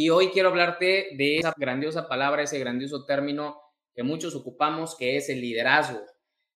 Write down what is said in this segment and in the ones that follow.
Y hoy quiero hablarte de esa grandiosa palabra, ese grandioso término que muchos ocupamos, que es el liderazgo.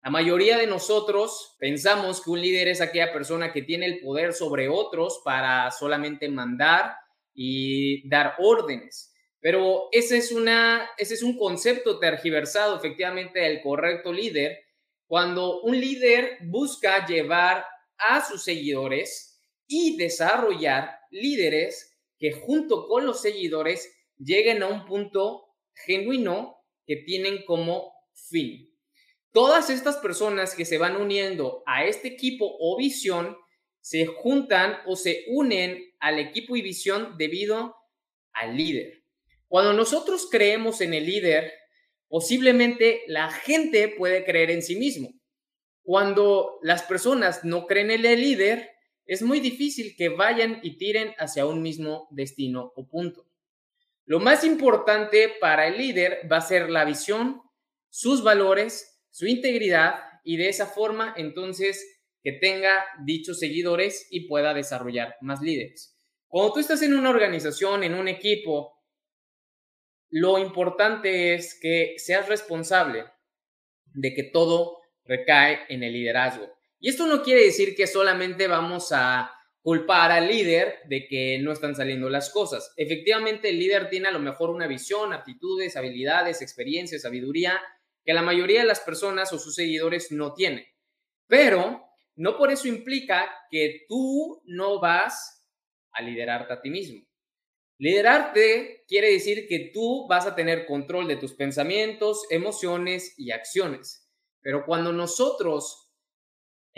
La mayoría de nosotros pensamos que un líder es aquella persona que tiene el poder sobre otros para solamente mandar y dar órdenes. Pero ese es, una, ese es un concepto tergiversado, efectivamente, del correcto líder. Cuando un líder busca llevar a sus seguidores y desarrollar líderes que junto con los seguidores lleguen a un punto genuino que tienen como fin. Todas estas personas que se van uniendo a este equipo o visión se juntan o se unen al equipo y visión debido al líder. Cuando nosotros creemos en el líder, posiblemente la gente puede creer en sí mismo. Cuando las personas no creen en el líder, es muy difícil que vayan y tiren hacia un mismo destino o punto. Lo más importante para el líder va a ser la visión, sus valores, su integridad y de esa forma entonces que tenga dichos seguidores y pueda desarrollar más líderes. Cuando tú estás en una organización, en un equipo, lo importante es que seas responsable de que todo recae en el liderazgo. Y esto no quiere decir que solamente vamos a culpar al líder de que no están saliendo las cosas. Efectivamente, el líder tiene a lo mejor una visión, aptitudes, habilidades, experiencia, sabiduría que la mayoría de las personas o sus seguidores no tienen. Pero no por eso implica que tú no vas a liderarte a ti mismo. Liderarte quiere decir que tú vas a tener control de tus pensamientos, emociones y acciones. Pero cuando nosotros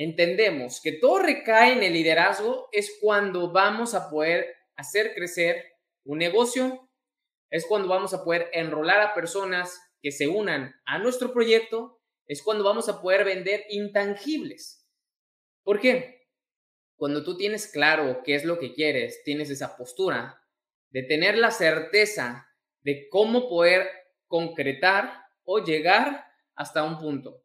entendemos que todo recae en el liderazgo es cuando vamos a poder hacer crecer un negocio, es cuando vamos a poder enrolar a personas que se unan a nuestro proyecto, es cuando vamos a poder vender intangibles. ¿Por qué? Cuando tú tienes claro qué es lo que quieres, tienes esa postura de tener la certeza de cómo poder concretar o llegar hasta un punto.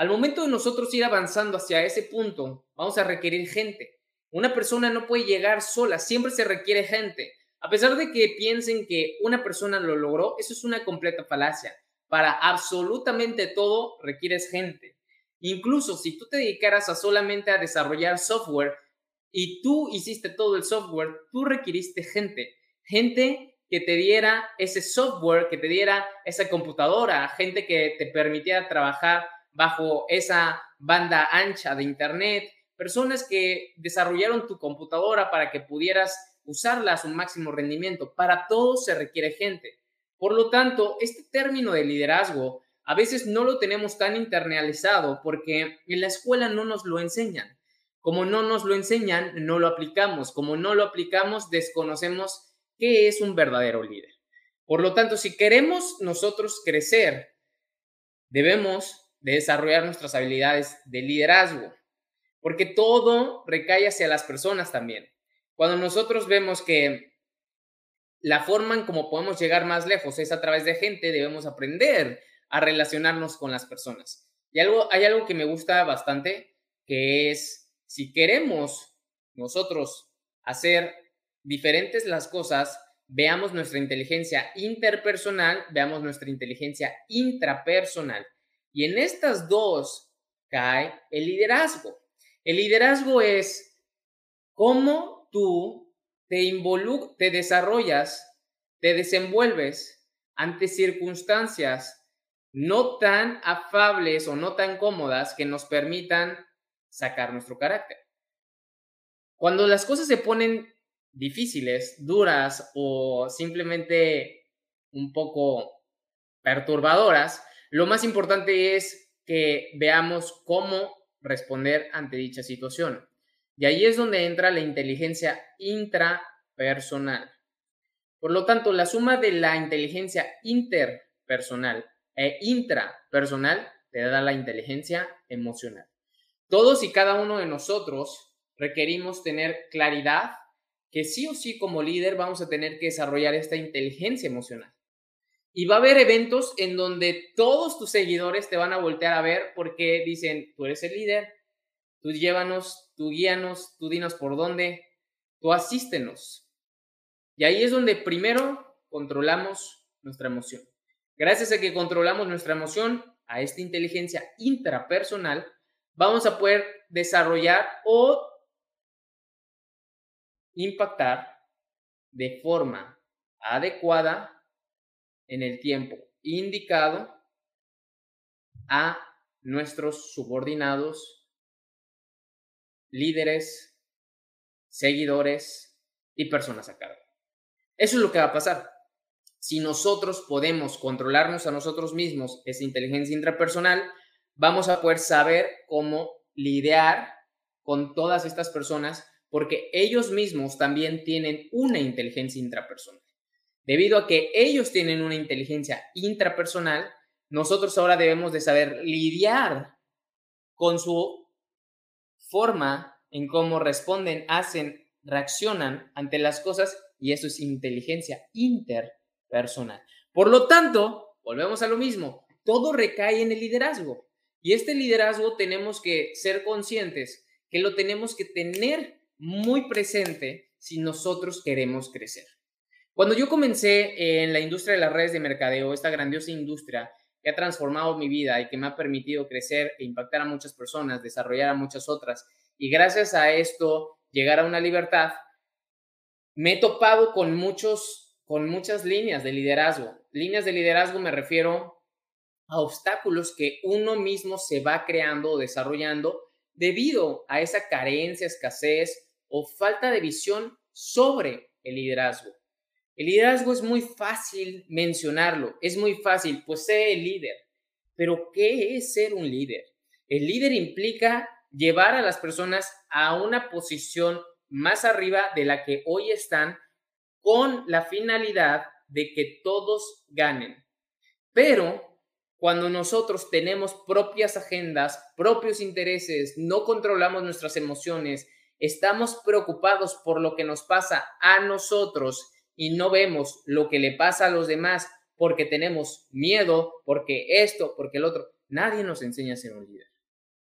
Al momento de nosotros ir avanzando hacia ese punto, vamos a requerir gente. Una persona no puede llegar sola, siempre se requiere gente. A pesar de que piensen que una persona lo logró, eso es una completa falacia. Para absolutamente todo requieres gente. Incluso si tú te dedicaras solamente a desarrollar software y tú hiciste todo el software, tú requiriste gente. Gente que te diera ese software, que te diera esa computadora, gente que te permitiera trabajar bajo esa banda ancha de Internet, personas que desarrollaron tu computadora para que pudieras usarla a su máximo rendimiento. Para todo se requiere gente. Por lo tanto, este término de liderazgo a veces no lo tenemos tan internalizado porque en la escuela no nos lo enseñan. Como no nos lo enseñan, no lo aplicamos. Como no lo aplicamos, desconocemos qué es un verdadero líder. Por lo tanto, si queremos nosotros crecer, debemos de desarrollar nuestras habilidades de liderazgo, porque todo recae hacia las personas también. Cuando nosotros vemos que la forma en cómo podemos llegar más lejos es a través de gente, debemos aprender a relacionarnos con las personas. Y algo, hay algo que me gusta bastante, que es, si queremos nosotros hacer diferentes las cosas, veamos nuestra inteligencia interpersonal, veamos nuestra inteligencia intrapersonal. Y en estas dos cae el liderazgo. El liderazgo es cómo tú te, te desarrollas, te desenvuelves ante circunstancias no tan afables o no tan cómodas que nos permitan sacar nuestro carácter. Cuando las cosas se ponen difíciles, duras o simplemente un poco perturbadoras, lo más importante es que veamos cómo responder ante dicha situación. Y ahí es donde entra la inteligencia intrapersonal. Por lo tanto, la suma de la inteligencia interpersonal e intrapersonal te da la inteligencia emocional. Todos y cada uno de nosotros requerimos tener claridad que sí o sí como líder vamos a tener que desarrollar esta inteligencia emocional. Y va a haber eventos en donde todos tus seguidores te van a voltear a ver porque dicen, tú eres el líder, tú llévanos, tú guíanos, tú dinos por dónde, tú asístenos. Y ahí es donde primero controlamos nuestra emoción. Gracias a que controlamos nuestra emoción, a esta inteligencia intrapersonal, vamos a poder desarrollar o impactar de forma adecuada en el tiempo indicado a nuestros subordinados, líderes, seguidores y personas a cargo. Eso es lo que va a pasar. Si nosotros podemos controlarnos a nosotros mismos, esa inteligencia intrapersonal, vamos a poder saber cómo lidiar con todas estas personas porque ellos mismos también tienen una inteligencia intrapersonal. Debido a que ellos tienen una inteligencia intrapersonal, nosotros ahora debemos de saber lidiar con su forma en cómo responden, hacen, reaccionan ante las cosas y eso es inteligencia interpersonal. Por lo tanto, volvemos a lo mismo, todo recae en el liderazgo y este liderazgo tenemos que ser conscientes que lo tenemos que tener muy presente si nosotros queremos crecer. Cuando yo comencé en la industria de las redes de mercadeo, esta grandiosa industria que ha transformado mi vida y que me ha permitido crecer e impactar a muchas personas, desarrollar a muchas otras, y gracias a esto llegar a una libertad, me he topado con muchos, con muchas líneas de liderazgo. Líneas de liderazgo me refiero a obstáculos que uno mismo se va creando o desarrollando debido a esa carencia, escasez o falta de visión sobre el liderazgo. El liderazgo es muy fácil mencionarlo, es muy fácil, pues sé el líder. Pero ¿qué es ser un líder? El líder implica llevar a las personas a una posición más arriba de la que hoy están con la finalidad de que todos ganen. Pero cuando nosotros tenemos propias agendas, propios intereses, no controlamos nuestras emociones, estamos preocupados por lo que nos pasa a nosotros y no vemos lo que le pasa a los demás porque tenemos miedo, porque esto, porque el otro. Nadie nos enseña a ser un líder.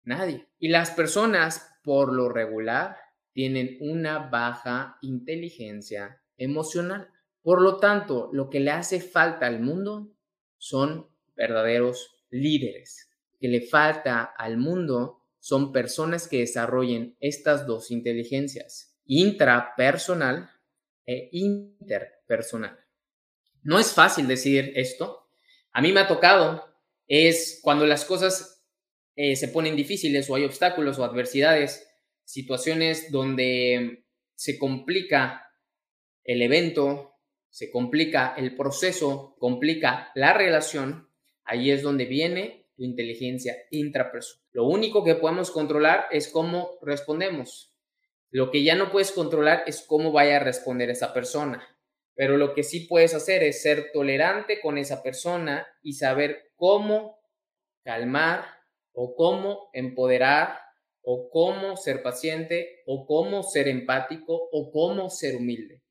Nadie. Y las personas, por lo regular, tienen una baja inteligencia emocional. Por lo tanto, lo que le hace falta al mundo son verdaderos líderes. Que le falta al mundo son personas que desarrollen estas dos inteligencias, intrapersonal e interpersonal. No es fácil decir esto. A mí me ha tocado, es cuando las cosas eh, se ponen difíciles o hay obstáculos o adversidades, situaciones donde se complica el evento, se complica el proceso, complica la relación, ahí es donde viene tu inteligencia intrapersonal. Lo único que podemos controlar es cómo respondemos. Lo que ya no puedes controlar es cómo vaya a responder esa persona. Pero lo que sí puedes hacer es ser tolerante con esa persona y saber cómo calmar o cómo empoderar o cómo ser paciente o cómo ser empático o cómo ser humilde.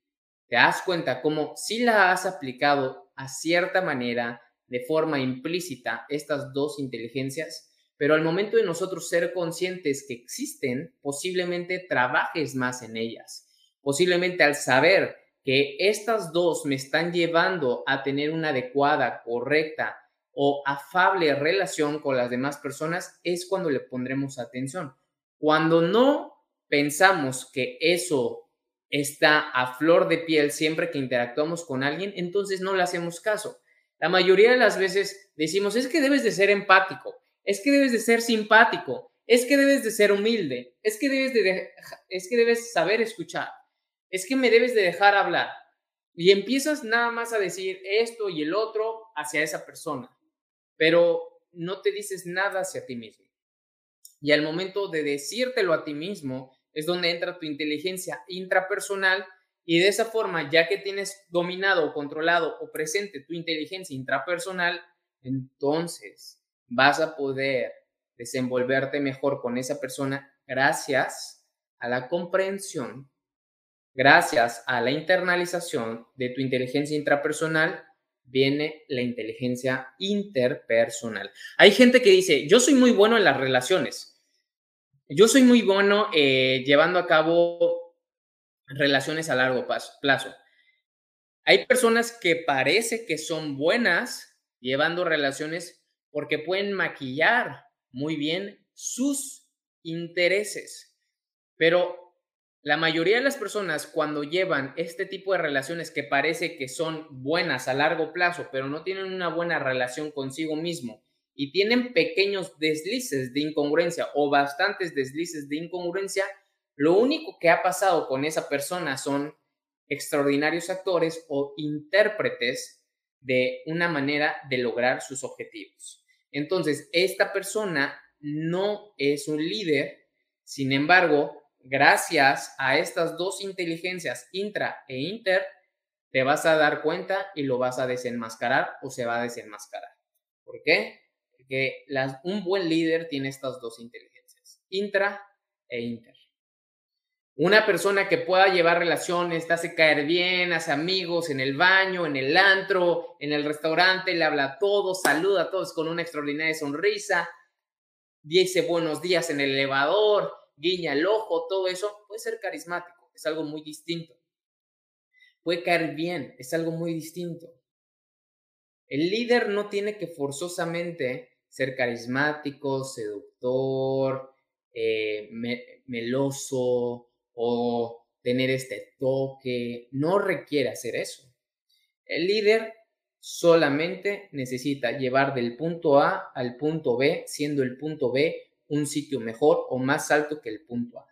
Te das cuenta cómo si la has aplicado a cierta manera, de forma implícita estas dos inteligencias, pero al momento de nosotros ser conscientes que existen, posiblemente trabajes más en ellas. Posiblemente al saber que estas dos me están llevando a tener una adecuada, correcta o afable relación con las demás personas, es cuando le pondremos atención. Cuando no pensamos que eso está a flor de piel siempre que interactuamos con alguien, entonces no le hacemos caso. La mayoría de las veces decimos, es que debes de ser empático, es que debes de ser simpático, es que debes de ser humilde, es que debes de, es que debes saber escuchar, es que me debes de dejar hablar. Y empiezas nada más a decir esto y el otro hacia esa persona, pero no te dices nada hacia ti mismo. Y al momento de decírtelo a ti mismo es donde entra tu inteligencia intrapersonal y de esa forma, ya que tienes dominado, controlado o presente tu inteligencia intrapersonal, entonces vas a poder desenvolverte mejor con esa persona gracias a la comprensión, gracias a la internalización de tu inteligencia intrapersonal, viene la inteligencia interpersonal. Hay gente que dice, yo soy muy bueno en las relaciones, yo soy muy bueno eh, llevando a cabo relaciones a largo plazo. Hay personas que parece que son buenas llevando relaciones porque pueden maquillar muy bien sus intereses. Pero la mayoría de las personas cuando llevan este tipo de relaciones que parece que son buenas a largo plazo, pero no tienen una buena relación consigo mismo y tienen pequeños deslices de incongruencia o bastantes deslices de incongruencia, lo único que ha pasado con esa persona son extraordinarios actores o intérpretes de una manera de lograr sus objetivos. Entonces, esta persona no es un líder, sin embargo, gracias a estas dos inteligencias, intra e inter, te vas a dar cuenta y lo vas a desenmascarar o se va a desenmascarar. ¿Por qué? Porque un buen líder tiene estas dos inteligencias, intra e inter. Una persona que pueda llevar relaciones, te hace caer bien, hace amigos en el baño, en el antro, en el restaurante, le habla a todos, saluda a todos con una extraordinaria sonrisa, dice buenos días en el elevador, guiña el ojo, todo eso puede ser carismático, es algo muy distinto. Puede caer bien, es algo muy distinto. El líder no tiene que forzosamente ser carismático, seductor, eh, meloso, o tener este toque, no requiere hacer eso. El líder solamente necesita llevar del punto A al punto B, siendo el punto B un sitio mejor o más alto que el punto A.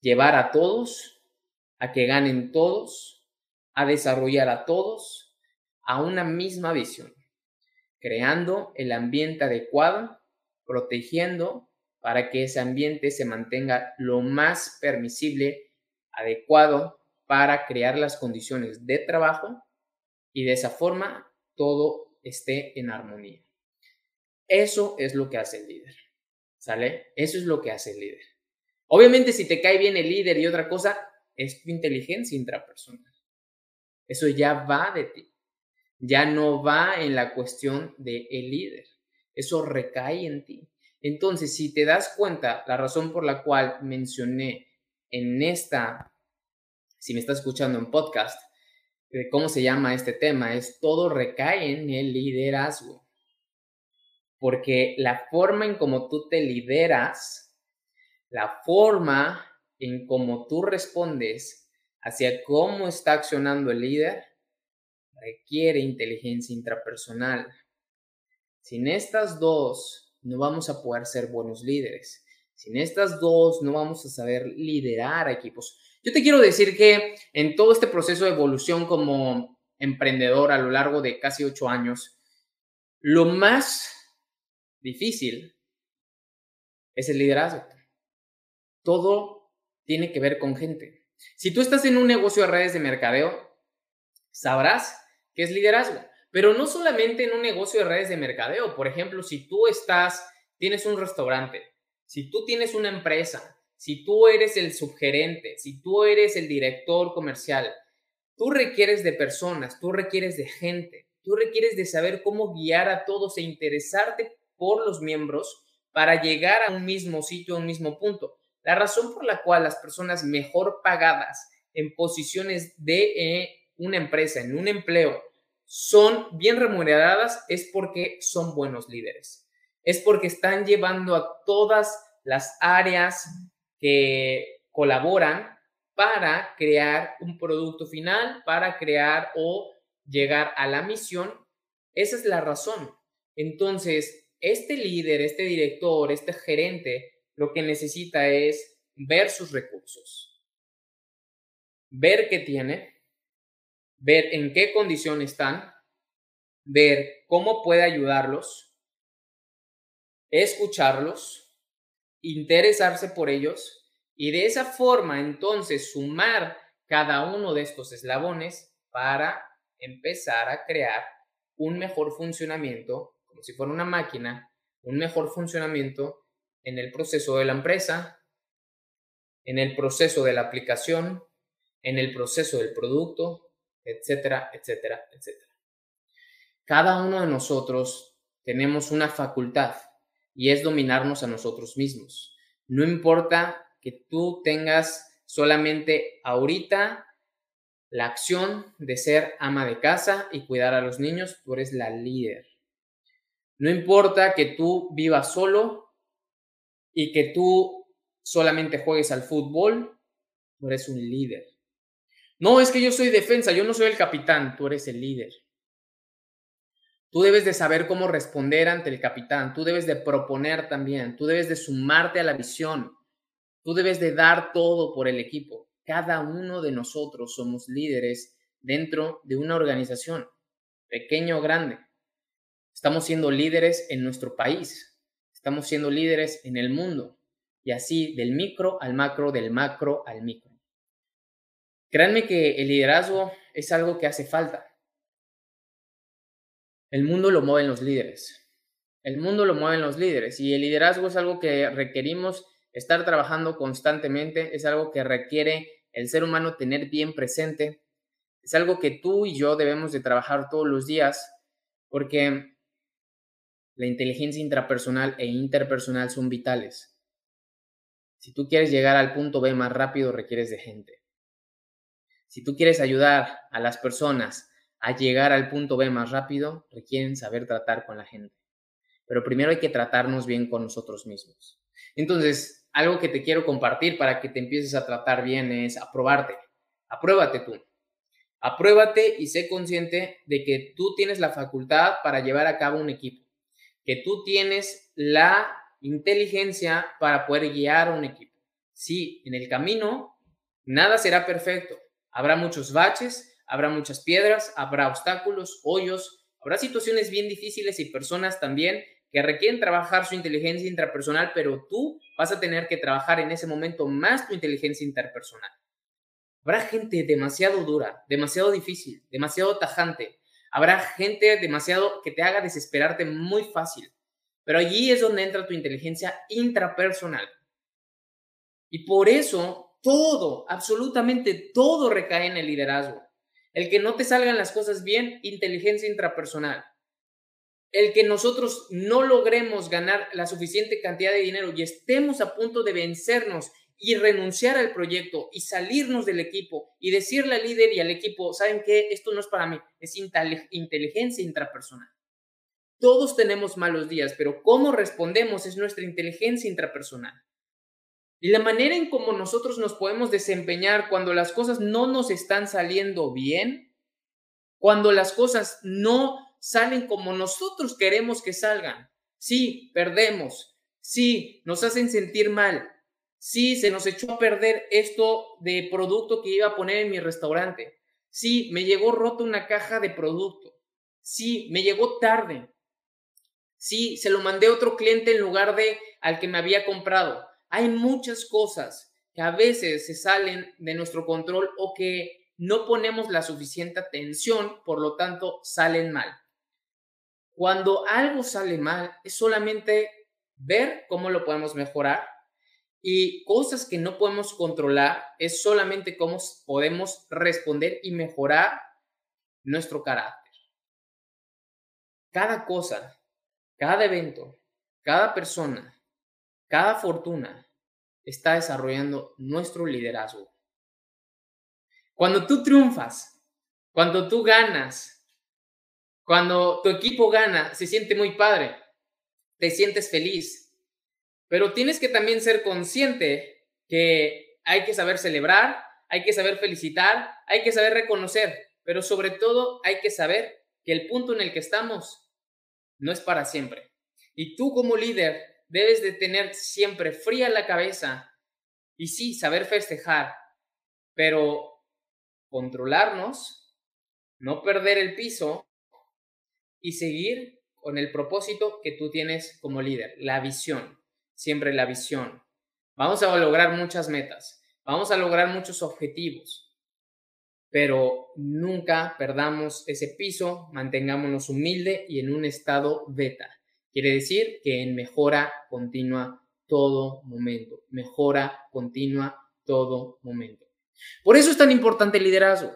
Llevar a todos a que ganen todos, a desarrollar a todos a una misma visión, creando el ambiente adecuado, protegiendo para que ese ambiente se mantenga lo más permisible, adecuado para crear las condiciones de trabajo y de esa forma todo esté en armonía. Eso es lo que hace el líder. ¿Sale? Eso es lo que hace el líder. Obviamente si te cae bien el líder y otra cosa, es tu inteligencia intrapersonal. Eso ya va de ti. Ya no va en la cuestión del el líder. Eso recae en ti. Entonces, si te das cuenta, la razón por la cual mencioné en esta, si me estás escuchando en podcast, de cómo se llama este tema, es todo recae en el liderazgo. Porque la forma en cómo tú te lideras, la forma en cómo tú respondes hacia cómo está accionando el líder, requiere inteligencia intrapersonal. Sin estas dos no vamos a poder ser buenos líderes. Sin estas dos, no vamos a saber liderar equipos. Yo te quiero decir que en todo este proceso de evolución como emprendedor a lo largo de casi ocho años, lo más difícil es el liderazgo. Todo tiene que ver con gente. Si tú estás en un negocio de redes de mercadeo, sabrás qué es liderazgo. Pero no solamente en un negocio de redes de mercadeo. Por ejemplo, si tú estás, tienes un restaurante, si tú tienes una empresa, si tú eres el subgerente, si tú eres el director comercial, tú requieres de personas, tú requieres de gente, tú requieres de saber cómo guiar a todos e interesarte por los miembros para llegar a un mismo sitio, a un mismo punto. La razón por la cual las personas mejor pagadas en posiciones de eh, una empresa, en un empleo, son bien remuneradas es porque son buenos líderes. Es porque están llevando a todas las áreas que colaboran para crear un producto final, para crear o llegar a la misión. Esa es la razón. Entonces, este líder, este director, este gerente, lo que necesita es ver sus recursos, ver qué tiene, ver en qué condición están, ver cómo puede ayudarlos, escucharlos, interesarse por ellos y de esa forma entonces sumar cada uno de estos eslabones para empezar a crear un mejor funcionamiento, como si fuera una máquina, un mejor funcionamiento en el proceso de la empresa, en el proceso de la aplicación, en el proceso del producto, etcétera, etcétera, etcétera. Cada uno de nosotros tenemos una facultad y es dominarnos a nosotros mismos. No importa que tú tengas solamente ahorita la acción de ser ama de casa y cuidar a los niños, tú eres la líder. No importa que tú vivas solo y que tú solamente juegues al fútbol, tú eres un líder. No, es que yo soy defensa, yo no soy el capitán, tú eres el líder. Tú debes de saber cómo responder ante el capitán, tú debes de proponer también, tú debes de sumarte a la visión. Tú debes de dar todo por el equipo. Cada uno de nosotros somos líderes dentro de una organización, pequeño o grande. Estamos siendo líderes en nuestro país, estamos siendo líderes en el mundo y así del micro al macro, del macro al micro. Créanme que el liderazgo es algo que hace falta. El mundo lo mueven los líderes. El mundo lo mueven los líderes y el liderazgo es algo que requerimos Estar trabajando constantemente es algo que requiere el ser humano tener bien presente. Es algo que tú y yo debemos de trabajar todos los días porque la inteligencia intrapersonal e interpersonal son vitales. Si tú quieres llegar al punto B más rápido, requieres de gente. Si tú quieres ayudar a las personas a llegar al punto B más rápido, requieren saber tratar con la gente. Pero primero hay que tratarnos bien con nosotros mismos. Entonces, algo que te quiero compartir para que te empieces a tratar bien es aprobarte. Apruébate tú. Apruébate y sé consciente de que tú tienes la facultad para llevar a cabo un equipo, que tú tienes la inteligencia para poder guiar a un equipo. Sí, en el camino nada será perfecto. Habrá muchos baches, habrá muchas piedras, habrá obstáculos, hoyos, habrá situaciones bien difíciles y personas también que requieren trabajar su inteligencia intrapersonal, pero tú vas a tener que trabajar en ese momento más tu inteligencia interpersonal. Habrá gente demasiado dura, demasiado difícil, demasiado tajante. Habrá gente demasiado que te haga desesperarte muy fácil. Pero allí es donde entra tu inteligencia intrapersonal. Y por eso todo, absolutamente todo recae en el liderazgo. El que no te salgan las cosas bien, inteligencia intrapersonal el que nosotros no logremos ganar la suficiente cantidad de dinero y estemos a punto de vencernos y renunciar al proyecto y salirnos del equipo y decirle al líder y al equipo, ¿saben qué? Esto no es para mí, es inteligencia intrapersonal. Todos tenemos malos días, pero cómo respondemos es nuestra inteligencia intrapersonal. Y la manera en cómo nosotros nos podemos desempeñar cuando las cosas no nos están saliendo bien, cuando las cosas no salen como nosotros queremos que salgan. Sí, perdemos. Sí, nos hacen sentir mal. Sí, se nos echó a perder esto de producto que iba a poner en mi restaurante. Sí, me llegó roto una caja de producto. Sí, me llegó tarde. Sí, se lo mandé a otro cliente en lugar de al que me había comprado. Hay muchas cosas que a veces se salen de nuestro control o que no ponemos la suficiente atención, por lo tanto salen mal. Cuando algo sale mal, es solamente ver cómo lo podemos mejorar y cosas que no podemos controlar, es solamente cómo podemos responder y mejorar nuestro carácter. Cada cosa, cada evento, cada persona, cada fortuna está desarrollando nuestro liderazgo. Cuando tú triunfas, cuando tú ganas, cuando tu equipo gana, se siente muy padre, te sientes feliz, pero tienes que también ser consciente que hay que saber celebrar, hay que saber felicitar, hay que saber reconocer, pero sobre todo hay que saber que el punto en el que estamos no es para siempre. Y tú como líder debes de tener siempre fría la cabeza y sí, saber festejar, pero controlarnos, no perder el piso y seguir con el propósito que tú tienes como líder, la visión, siempre la visión. Vamos a lograr muchas metas, vamos a lograr muchos objetivos, pero nunca perdamos ese piso, mantengámonos humilde y en un estado beta. Quiere decir que en mejora continua todo momento, mejora continua todo momento. Por eso es tan importante el liderazgo.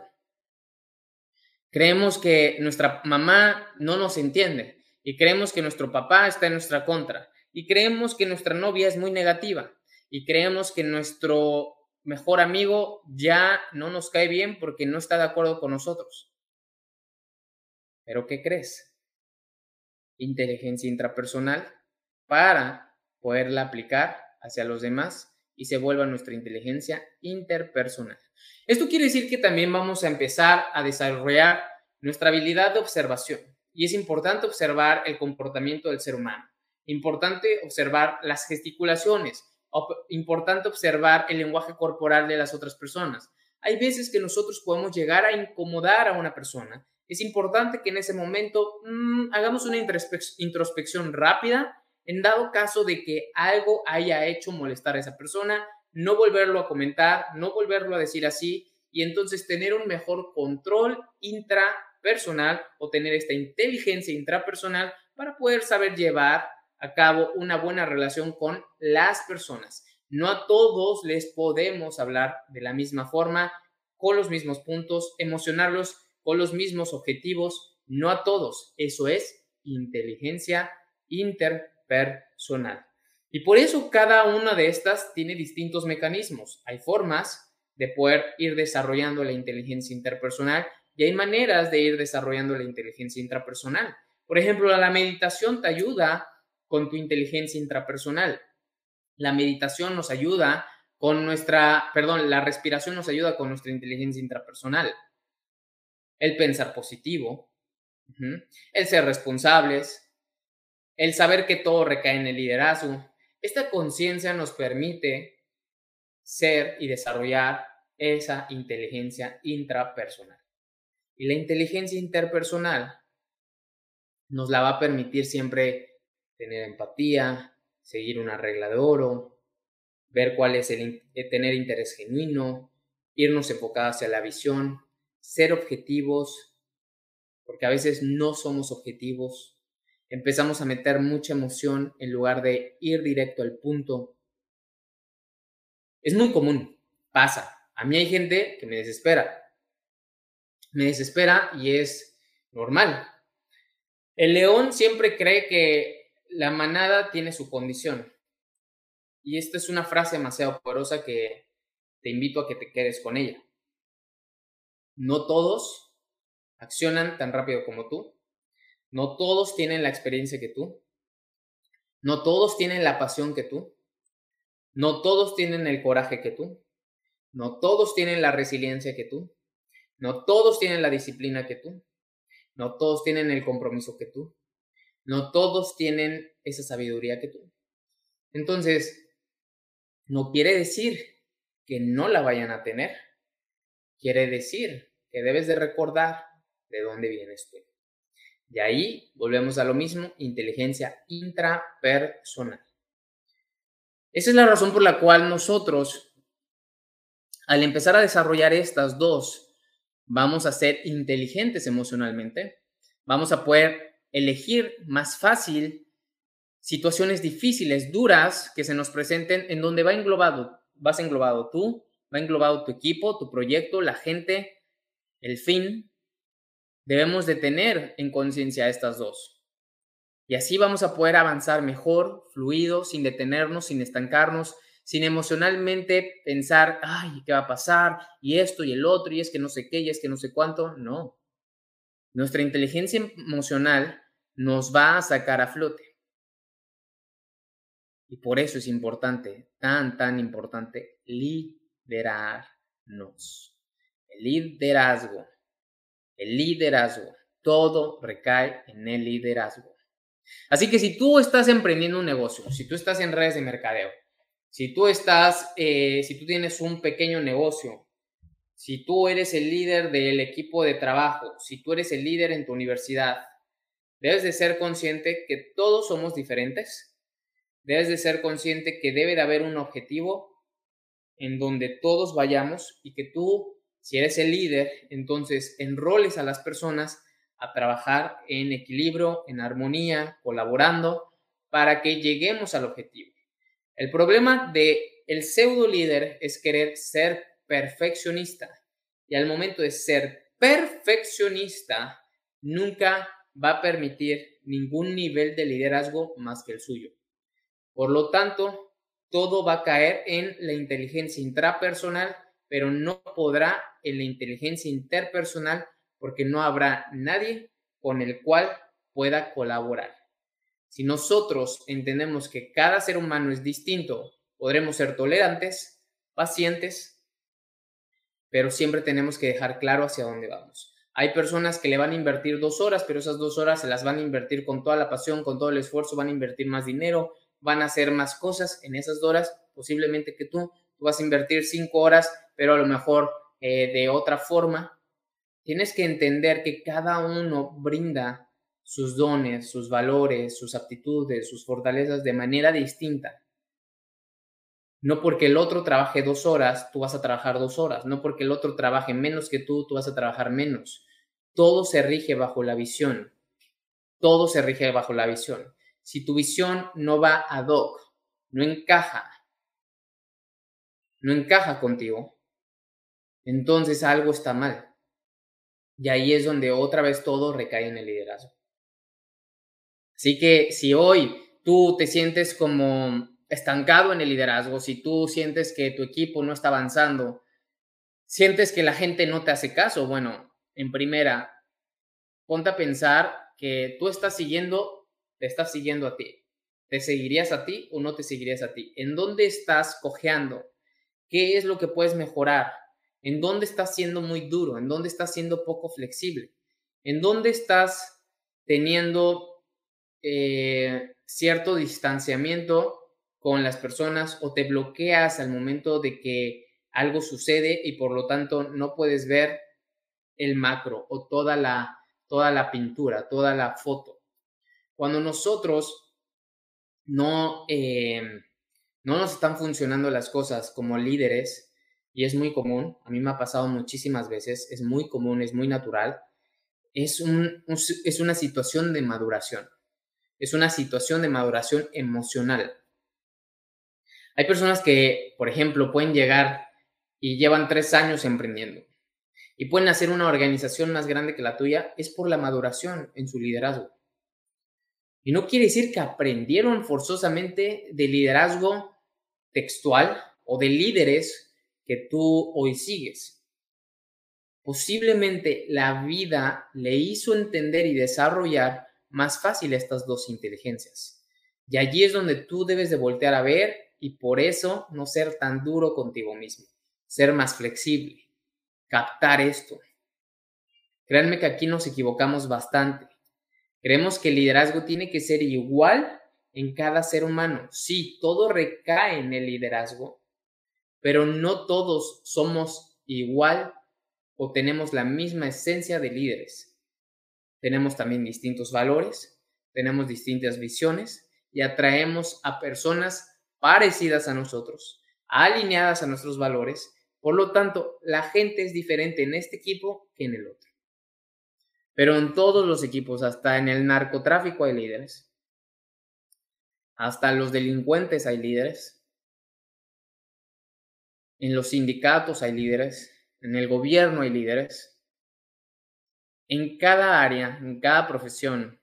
Creemos que nuestra mamá no nos entiende y creemos que nuestro papá está en nuestra contra y creemos que nuestra novia es muy negativa y creemos que nuestro mejor amigo ya no nos cae bien porque no está de acuerdo con nosotros. Pero ¿qué crees? Inteligencia intrapersonal para poderla aplicar hacia los demás y se vuelva nuestra inteligencia interpersonal. Esto quiere decir que también vamos a empezar a desarrollar nuestra habilidad de observación y es importante observar el comportamiento del ser humano, importante observar las gesticulaciones, importante observar el lenguaje corporal de las otras personas. Hay veces que nosotros podemos llegar a incomodar a una persona. Es importante que en ese momento mm, hagamos una introspección rápida en dado caso de que algo haya hecho molestar a esa persona, no volverlo a comentar, no volverlo a decir así y entonces tener un mejor control intrapersonal o tener esta inteligencia intrapersonal para poder saber llevar a cabo una buena relación con las personas. No a todos les podemos hablar de la misma forma, con los mismos puntos, emocionarlos con los mismos objetivos, no a todos. Eso es inteligencia interpersonal. Y por eso cada una de estas tiene distintos mecanismos. Hay formas de poder ir desarrollando la inteligencia interpersonal y hay maneras de ir desarrollando la inteligencia intrapersonal. Por ejemplo, la meditación te ayuda con tu inteligencia intrapersonal. La meditación nos ayuda con nuestra, perdón, la respiración nos ayuda con nuestra inteligencia intrapersonal. El pensar positivo, el ser responsables, el saber que todo recae en el liderazgo. Esta conciencia nos permite ser y desarrollar esa inteligencia intrapersonal. Y la inteligencia interpersonal nos la va a permitir siempre tener empatía, seguir una regla de oro, ver cuál es el eh, tener interés genuino, irnos enfocados hacia la visión, ser objetivos, porque a veces no somos objetivos, empezamos a meter mucha emoción en lugar de ir directo al punto. Es muy común, pasa. A mí hay gente que me desespera. Me desespera y es normal. El león siempre cree que la manada tiene su condición. Y esta es una frase demasiado poderosa que te invito a que te quedes con ella. No todos accionan tan rápido como tú. No todos tienen la experiencia que tú. No todos tienen la pasión que tú. No todos tienen el coraje que tú. No todos tienen la resiliencia que tú. No todos tienen la disciplina que tú. No todos tienen el compromiso que tú. No todos tienen esa sabiduría que tú. Entonces, no quiere decir que no la vayan a tener. Quiere decir que debes de recordar de dónde vienes tú. Y ahí volvemos a lo mismo, inteligencia intrapersonal. Esa es la razón por la cual nosotros, al empezar a desarrollar estas dos, vamos a ser inteligentes emocionalmente, vamos a poder elegir más fácil situaciones difíciles, duras, que se nos presenten, en donde va englobado, vas englobado tú, va englobado tu equipo, tu proyecto, la gente, el fin. Debemos de tener en conciencia estas dos. Y así vamos a poder avanzar mejor, fluido, sin detenernos, sin estancarnos, sin emocionalmente pensar, ay, ¿qué va a pasar? Y esto y el otro, y es que no sé qué, y es que no sé cuánto. No. Nuestra inteligencia emocional nos va a sacar a flote. Y por eso es importante, tan, tan importante, liderar nos. El liderazgo, el liderazgo, todo recae en el liderazgo. Así que si tú estás emprendiendo un negocio, si tú estás en redes de mercadeo, si tú estás, eh, si tú tienes un pequeño negocio, si tú eres el líder del equipo de trabajo, si tú eres el líder en tu universidad, debes de ser consciente que todos somos diferentes. Debes de ser consciente que debe de haber un objetivo en donde todos vayamos y que tú, si eres el líder, entonces enroles a las personas a trabajar en equilibrio, en armonía, colaborando para que lleguemos al objetivo. El problema de el pseudo líder es querer ser perfeccionista y al momento de ser perfeccionista nunca va a permitir ningún nivel de liderazgo más que el suyo. Por lo tanto, todo va a caer en la inteligencia intrapersonal, pero no podrá en la inteligencia interpersonal porque no habrá nadie con el cual pueda colaborar. Si nosotros entendemos que cada ser humano es distinto, podremos ser tolerantes, pacientes, pero siempre tenemos que dejar claro hacia dónde vamos. Hay personas que le van a invertir dos horas, pero esas dos horas se las van a invertir con toda la pasión, con todo el esfuerzo, van a invertir más dinero, van a hacer más cosas en esas horas, posiblemente que tú, tú vas a invertir cinco horas, pero a lo mejor eh, de otra forma. Tienes que entender que cada uno brinda sus dones, sus valores, sus aptitudes, sus fortalezas de manera distinta. No porque el otro trabaje dos horas, tú vas a trabajar dos horas. No porque el otro trabaje menos que tú, tú vas a trabajar menos. Todo se rige bajo la visión. Todo se rige bajo la visión. Si tu visión no va ad hoc, no encaja, no encaja contigo, entonces algo está mal. Y ahí es donde otra vez todo recae en el liderazgo. Así que si hoy tú te sientes como estancado en el liderazgo, si tú sientes que tu equipo no está avanzando, sientes que la gente no te hace caso, bueno, en primera, ponte a pensar que tú estás siguiendo te estás siguiendo a ti. ¿Te seguirías a ti o no te seguirías a ti? ¿En dónde estás cojeando? ¿Qué es lo que puedes mejorar? ¿En dónde estás siendo muy duro? ¿En dónde estás siendo poco flexible? ¿En dónde estás teniendo eh, cierto distanciamiento con las personas o te bloqueas al momento de que algo sucede y por lo tanto no puedes ver el macro o toda la, toda la pintura, toda la foto? Cuando nosotros no, eh, no nos están funcionando las cosas como líderes, y es muy común, a mí me ha pasado muchísimas veces, es muy común, es muy natural, es, un, es una situación de maduración, es una situación de maduración emocional. Hay personas que, por ejemplo, pueden llegar y llevan tres años emprendiendo y pueden hacer una organización más grande que la tuya, es por la maduración en su liderazgo. Y no quiere decir que aprendieron forzosamente de liderazgo textual o de líderes que tú hoy sigues. Posiblemente la vida le hizo entender y desarrollar más fácil estas dos inteligencias. Y allí es donde tú debes de voltear a ver y por eso no ser tan duro contigo mismo, ser más flexible, captar esto. Créanme que aquí nos equivocamos bastante. Creemos que el liderazgo tiene que ser igual en cada ser humano. Sí, todo recae en el liderazgo, pero no todos somos igual o tenemos la misma esencia de líderes. Tenemos también distintos valores, tenemos distintas visiones y atraemos a personas parecidas a nosotros, alineadas a nuestros valores. Por lo tanto, la gente es diferente en este equipo que en el otro. Pero en todos los equipos, hasta en el narcotráfico hay líderes. Hasta los delincuentes hay líderes. En los sindicatos hay líderes. En el gobierno hay líderes. En cada área, en cada profesión,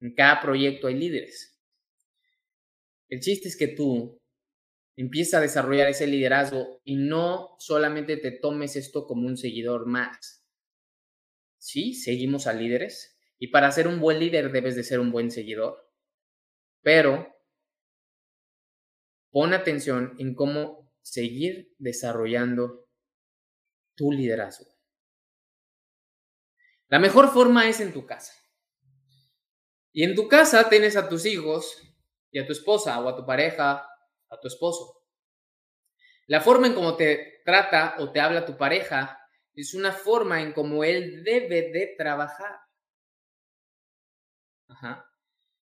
en cada proyecto hay líderes. El chiste es que tú empieces a desarrollar ese liderazgo y no solamente te tomes esto como un seguidor más Sí, seguimos a líderes. Y para ser un buen líder debes de ser un buen seguidor. Pero pon atención en cómo seguir desarrollando tu liderazgo. La mejor forma es en tu casa. Y en tu casa tienes a tus hijos y a tu esposa o a tu pareja, a tu esposo. La forma en cómo te trata o te habla tu pareja es una forma en cómo él debe de trabajar.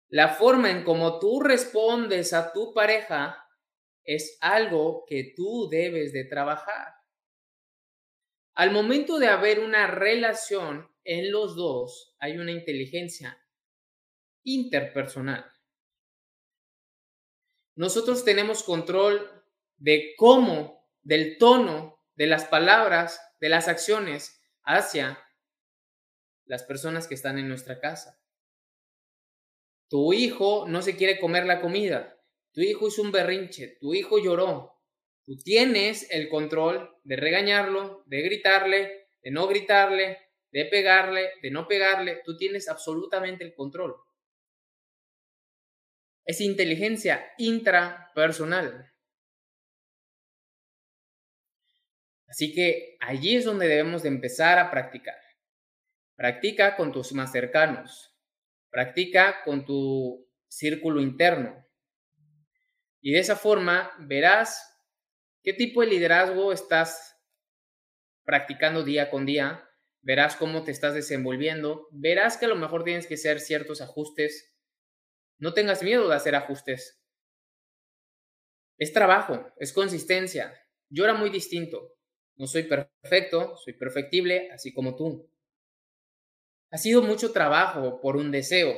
La forma en cómo tú respondes a tu pareja es algo que tú debes de trabajar. Al momento de haber una relación en los dos, hay una inteligencia interpersonal. Nosotros tenemos control de cómo, del tono, de las palabras, de las acciones hacia las personas que están en nuestra casa. Tu hijo no se quiere comer la comida, tu hijo hizo un berrinche, tu hijo lloró. Tú tienes el control de regañarlo, de gritarle, de no gritarle, de pegarle, de no pegarle. Tú tienes absolutamente el control. Es inteligencia intrapersonal. Así que allí es donde debemos de empezar a practicar. Practica con tus más cercanos. Practica con tu círculo interno. Y de esa forma verás qué tipo de liderazgo estás practicando día con día. Verás cómo te estás desenvolviendo. Verás que a lo mejor tienes que hacer ciertos ajustes. No tengas miedo de hacer ajustes. Es trabajo, es consistencia. Yo era muy distinto. No soy perfecto, soy perfectible, así como tú. Ha sido mucho trabajo por un deseo.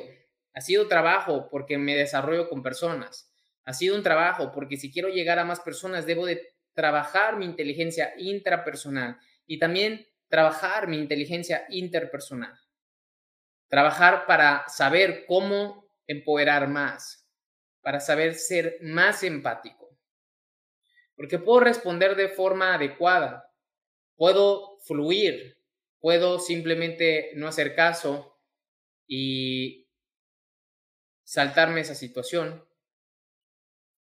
Ha sido trabajo porque me desarrollo con personas. Ha sido un trabajo porque si quiero llegar a más personas debo de trabajar mi inteligencia intrapersonal y también trabajar mi inteligencia interpersonal. Trabajar para saber cómo empoderar más, para saber ser más empático. Porque puedo responder de forma adecuada, puedo fluir, puedo simplemente no hacer caso y saltarme esa situación,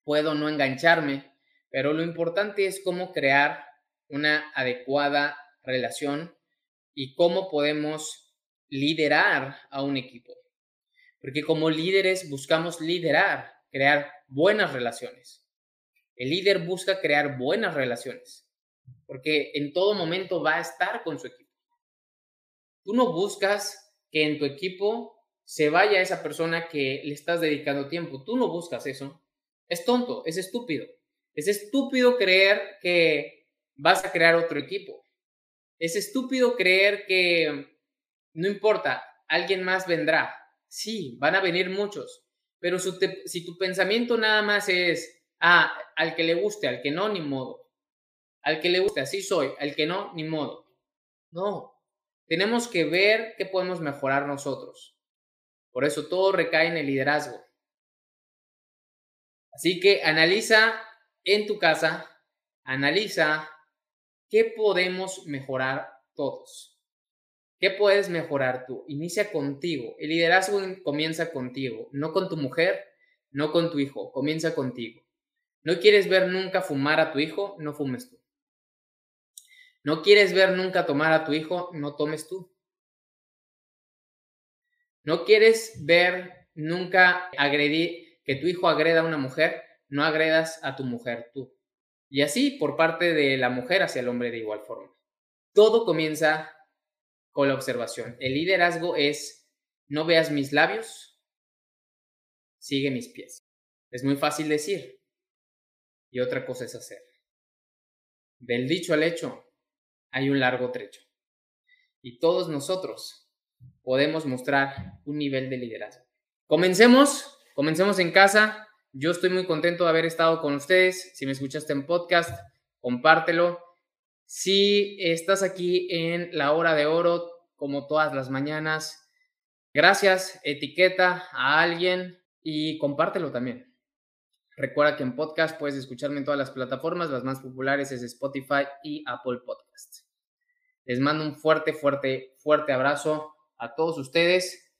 puedo no engancharme, pero lo importante es cómo crear una adecuada relación y cómo podemos liderar a un equipo. Porque como líderes buscamos liderar, crear buenas relaciones. El líder busca crear buenas relaciones porque en todo momento va a estar con su equipo. Tú no buscas que en tu equipo se vaya esa persona que le estás dedicando tiempo. Tú no buscas eso. Es tonto, es estúpido. Es estúpido creer que vas a crear otro equipo. Es estúpido creer que no importa, alguien más vendrá. Sí, van a venir muchos. Pero si tu pensamiento nada más es, ah, al que le guste, al que no, ni modo al que le guste, así soy, al que no, ni modo. No, tenemos que ver qué podemos mejorar nosotros. Por eso todo recae en el liderazgo. Así que analiza en tu casa, analiza qué podemos mejorar todos. ¿Qué puedes mejorar tú? Inicia contigo. El liderazgo comienza contigo, no con tu mujer, no con tu hijo, comienza contigo. ¿No quieres ver nunca fumar a tu hijo? No fumes tú. ¿No quieres ver nunca tomar a tu hijo? No tomes tú. ¿No quieres ver nunca agredir, que tu hijo agreda a una mujer? No agredas a tu mujer tú. Y así por parte de la mujer hacia el hombre de igual forma. Todo comienza con la observación. El liderazgo es, no veas mis labios, sigue mis pies. Es muy fácil decir. Y otra cosa es hacer. Del dicho al hecho, hay un largo trecho. Y todos nosotros podemos mostrar un nivel de liderazgo. Comencemos, comencemos en casa. Yo estoy muy contento de haber estado con ustedes. Si me escuchaste en podcast, compártelo. Si estás aquí en la hora de oro, como todas las mañanas, gracias, etiqueta a alguien y compártelo también. Recuerda que en podcast puedes escucharme en todas las plataformas, las más populares es Spotify y Apple Podcasts. Les mando un fuerte, fuerte, fuerte abrazo a todos ustedes